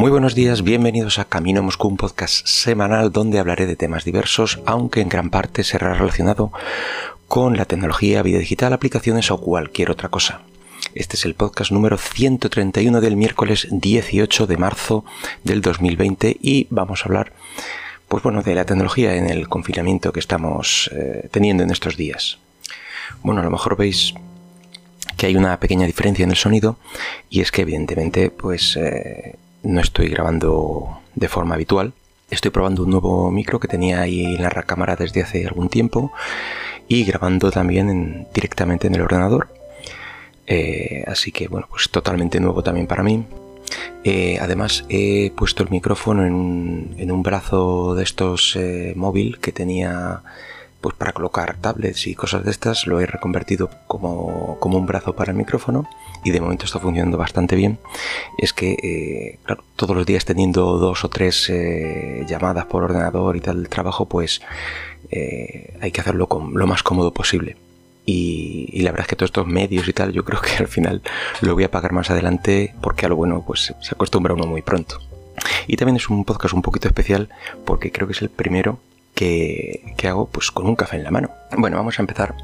Muy buenos días, bienvenidos a Camino Moscú, un podcast semanal donde hablaré de temas diversos, aunque en gran parte será relacionado con la tecnología, vida digital, aplicaciones o cualquier otra cosa. Este es el podcast número 131 del miércoles 18 de marzo del 2020 y vamos a hablar pues bueno, de la tecnología en el confinamiento que estamos eh, teniendo en estos días. Bueno, a lo mejor veis que hay una pequeña diferencia en el sonido y es que evidentemente pues eh, no estoy grabando de forma habitual. Estoy probando un nuevo micro que tenía ahí en la cámara desde hace algún tiempo y grabando también directamente en el ordenador. Eh, así que bueno, pues totalmente nuevo también para mí. Eh, además he puesto el micrófono en un, brazo de estos eh, móvil que tenía pues para colocar tablets y cosas de estas lo he reconvertido como, un brazo para el micrófono y de momento está funcionando bastante bien es que eh, claro, todos los días teniendo dos o tres llamadas por ordenador y tal trabajo pues hay que hacerlo con lo más cómodo posible y, la verdad es que todos estos medios y tal, yo creo que al final lo voy a pagar más adelante porque a lo bueno pues se acostumbra uno muy pronto. Y también es un podcast un poquito especial porque creo que es el primero que, hago pues con un café en la mano. Bueno, vamos a empezar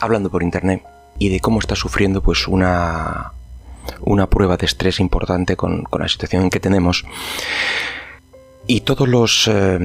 hablando por internet y de cómo está sufriendo pues una, una prueba de estrés importante con, la situación que tenemos. Y todos los eh,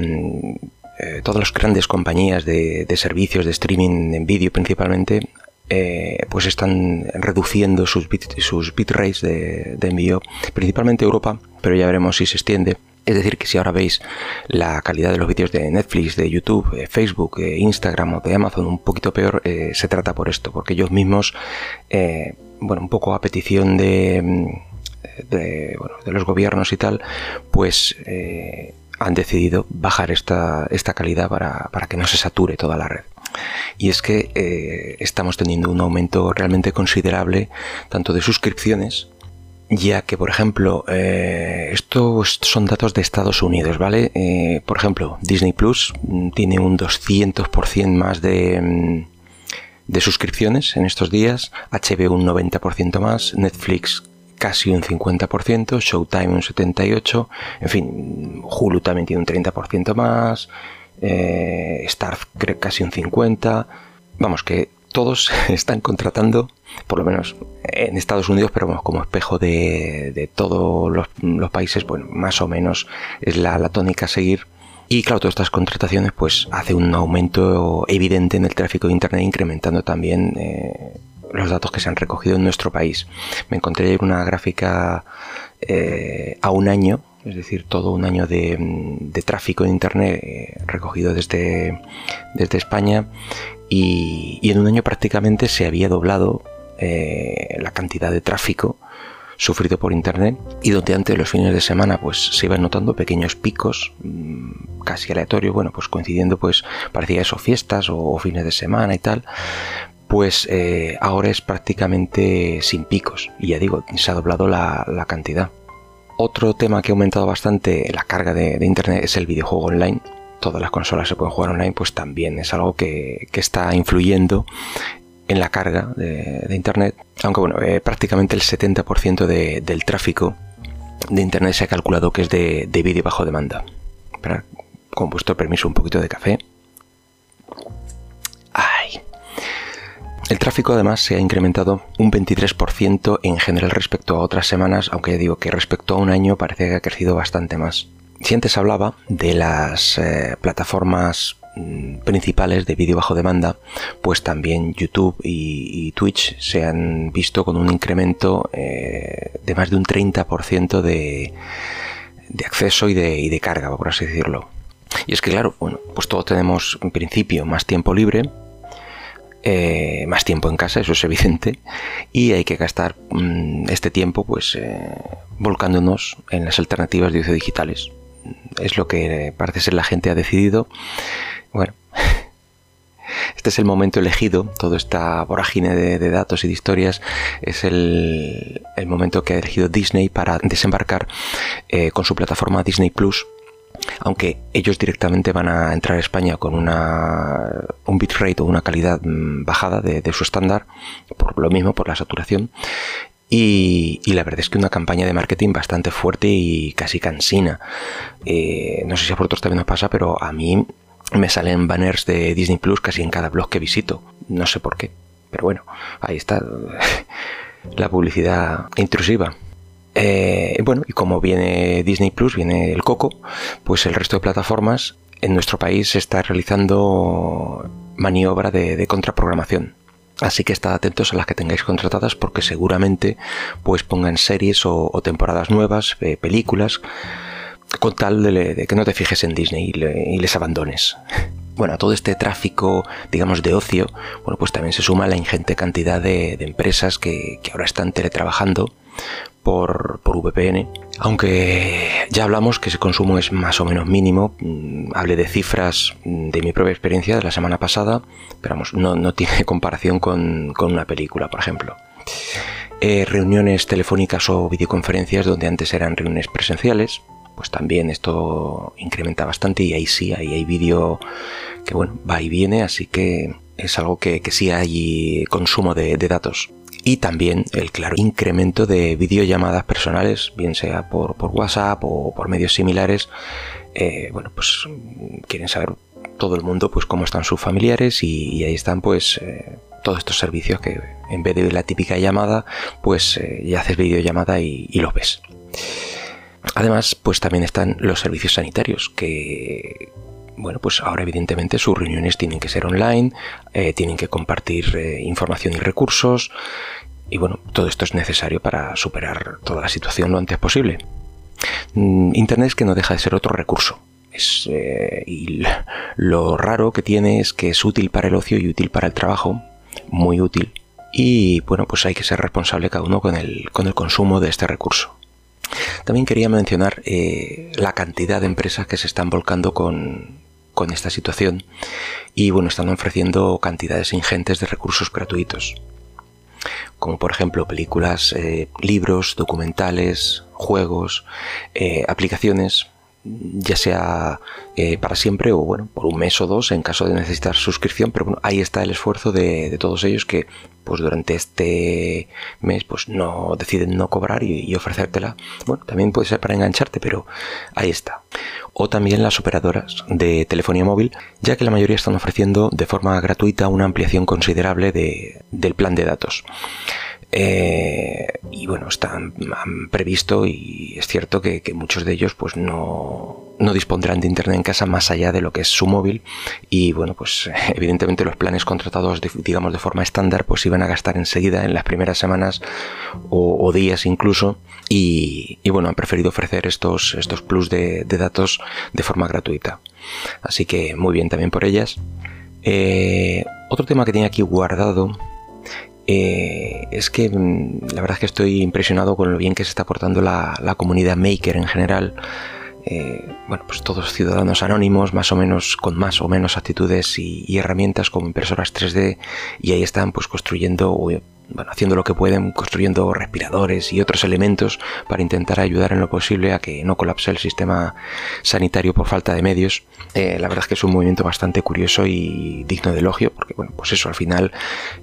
eh, todas las grandes compañías de, servicios de streaming en vídeo principalmente eh, pues están reduciendo sus, sus bitrates de, de, envío, principalmente Europa, pero ya veremos si se extiende. Es decir, que si ahora veis la calidad de los vídeos de Netflix, de YouTube, de Facebook, de Instagram o de Amazon un poquito peor, eh, se trata por esto, porque ellos mismos, bueno, un poco a petición de, de, los gobiernos y tal, pues han decidido bajar esta, esta calidad para, que no se sature toda la red. Y es que eh, estamos teniendo un aumento realmente considerable tanto de suscripciones, ya que, por ejemplo, eh, estos son datos de Estados Unidos, ¿vale? Eh, por ejemplo, Disney Plus mm, tiene un 200% más de, mm, de suscripciones en estos días, HBO un 90% más, Netflix casi un 50%, Showtime un 78%, en fin, Hulu también tiene un 30% más, eh, casi un 50%, vamos que todos están contratando, por lo menos en Estados Unidos, pero como espejo de, todos los, países, bueno, más o menos es la, tónica a seguir. Y claro, todas estas contrataciones pues hace un aumento evidente en el tráfico de Internet, incrementando también eh, los datos que se han recogido en nuestro país. Me encontré una gráfica eh, a un año, es decir, todo un año de, tráfico en Internet eh, recogido desde, desde España y, en un año prácticamente se había doblado eh, la cantidad de tráfico sufrido por internet y donde antes los fines de semana pues se iban notando pequeños picos mm, casi aleatorios bueno pues coincidiendo pues parecía eso fiestas o, fines de semana y tal pues eh, ahora es prácticamente sin picos. Y ya digo, se ha doblado la, cantidad. Otro tema que ha aumentado bastante la carga de, Internet es el videojuego online. Todas las consolas se pueden jugar online, pues también es algo que, está influyendo en la carga de, Internet. Aunque bueno, eh, prácticamente el 70% del tráfico de Internet se ha calculado que es de, de vídeo bajo demanda. con vuestro permiso, un poquito de café. El tráfico además se ha incrementado un 23% en general respecto a otras semanas, aunque ya digo que respecto a un año parece que ha crecido bastante más. Si antes hablaba de las eh, plataformas principales de vídeo bajo demanda, pues también YouTube y, Twitch se han visto con un incremento eh, de más de un 30% de, de acceso y de, y de carga, por así decirlo. Y es que claro, bueno, pues todos tenemos en principio más tiempo libre, eh, más tiempo en casa, eso es evidente, y hay que gastar mm, este tiempo pues eh, volcándonos en las alternativas de uso digitales. Es lo que parece ser la gente ha decidido. Bueno, este es el momento elegido, toda esta vorágine de, datos y de historias es el, momento que ha elegido Disney para desembarcar eh, con su plataforma Disney Plus aunque ellos directamente van a entrar a España con una, un bitrate o una calidad mm, bajada de, su estándar, por lo mismo, por la saturación. Y, la verdad es que una campaña de marketing bastante fuerte y casi cansina. Eh, no sé si a vosotros también os pasa, pero a mí me salen banners de Disney Plus casi en cada blog que visito. No sé por qué. Pero bueno, ahí está la publicidad intrusiva. Eh, bueno, y como viene Disney Plus, viene el Coco, pues el resto de plataformas en nuestro país se está realizando maniobra de, contraprogramación. Así que estad atentos a las que tengáis contratadas porque seguramente pues pongan series o, temporadas nuevas, eh, películas, con tal de, que no te fijes en Disney y, les abandones. Bueno, a todo este tráfico, digamos, de ocio, bueno, pues también se suma la ingente cantidad de, empresas que, ahora están teletrabajando por, VPN, aunque ya hablamos que ese consumo es más o menos mínimo, mm, hablé de cifras de mi propia experiencia de la semana pasada, pero vamos, no, tiene comparación con, una película, por ejemplo. Eh, reuniones telefónicas o videoconferencias donde antes eran reuniones presenciales, pues también esto incrementa bastante y ahí sí, ahí hay vídeo que bueno, va y viene, así que es algo que, sí hay consumo de datos y también el claro incremento de videollamadas personales, bien sea por, WhatsApp o por medios similares. Eh, bueno, pues quieren saber todo el mundo pues cómo están sus familiares y, ahí están pues eh, todos estos servicios que en vez de la típica llamada pues eh, ya haces videollamada y, y los ves. Además, pues también están los servicios sanitarios, que bueno, pues ahora evidentemente sus reuniones tienen que ser online, eh, tienen que compartir eh, información y recursos, y bueno, todo esto es necesario para superar toda la situación lo antes posible. Mm, Internet es que no deja de ser otro recurso. Es, eh, y lo raro que tiene es que es útil para el ocio y útil para el trabajo, muy útil. Y bueno, pues hay que ser responsable cada uno con el, con el consumo de este recurso. También quería mencionar la cantidad de empresas que se están volcando con, con esta situación y bueno, están ofreciendo cantidades ingentes de recursos gratuitos como por ejemplo películas, eh, libros, documentales, juegos, eh, aplicaciones, ya sea eh, para siempre o bueno, por un mes o dos en caso de necesitar suscripción, pero bueno, ahí está el esfuerzo de, todos ellos que pues durante este mes pues no deciden no cobrar y, ofrecértela. Bueno, también puede ser para engancharte, pero ahí está. O también las operadoras de telefonía móvil, ya que la mayoría están ofreciendo de forma gratuita una ampliación considerable del plan de datos. Eh, y bueno, están han previsto y es cierto que, muchos de ellos pues no, no, dispondrán de internet en casa más allá de lo que es su móvil. Y bueno pues evidentemente los planes contratados digamos de forma estándar pues iban a gastar enseguida en las primeras semanas o, días incluso. Y, bueno han preferido ofrecer estos, estos plus de, datos de forma gratuita. Así que muy bien también por ellas. Eh, otro tema que tenía aquí guardado eh, es que mm, la verdad es que estoy impresionado con lo bien que se está portando la, comunidad maker en general. Eh, bueno, pues todos ciudadanos anónimos, más o menos, con más o menos actitudes y, herramientas como impresoras 3D, y ahí están pues construyendo bueno, haciendo lo que pueden, construyendo respiradores y otros elementos para intentar ayudar en lo posible a que no colapse el sistema sanitario por falta de medios. Eh, la verdad es que es un movimiento bastante curioso y digno de elogio, porque bueno, pues eso, al final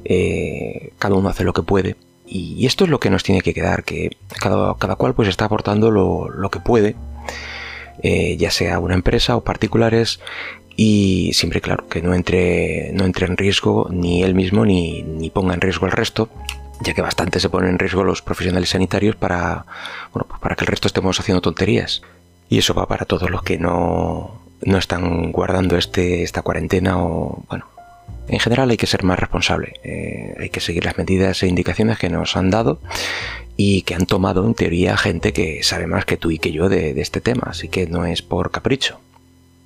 eh, cada uno hace lo que puede. Y esto es lo que nos tiene que quedar, que cada, cada cual pues está aportando lo, lo que puede, eh, ya sea una empresa o particulares, y siempre claro que no entre, no entre en riesgo ni él mismo ni, ni ponga en riesgo el resto ya que bastante se ponen en riesgo los profesionales sanitarios para, bueno, pues para que el resto estemos haciendo tonterías. Y eso va para todos los que no, no están guardando este, esta cuarentena o, bueno, en general hay que ser más responsable. Eh, hay que seguir las medidas e indicaciones que nos han dado y que han tomado en teoría gente que sabe más que tú y que yo de, de este tema, así que no es por capricho.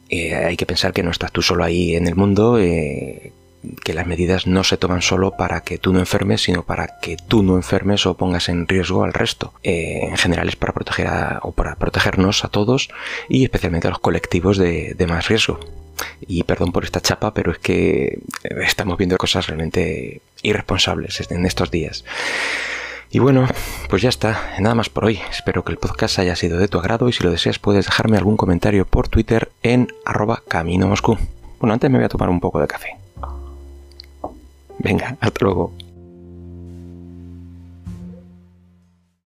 Eh, hay que pensar que no estás tú solo ahí en el mundo, eh, que las medidas no se toman solo para que tú no enfermes, sino para que tú no enfermes o pongas en riesgo al resto. Eh, en general es para proteger o para protegernos a todos y especialmente a los colectivos de, de más riesgo. Y perdón por esta chapa, pero es que estamos viendo cosas realmente irresponsables en estos días. Y bueno, pues ya está, nada más por hoy. Espero que el podcast haya sido de tu agrado y si lo deseas puedes dejarme algún comentario por Twitter en arroba camino Moscú. Bueno, antes me voy a tomar un poco de café. Venga, hasta luego.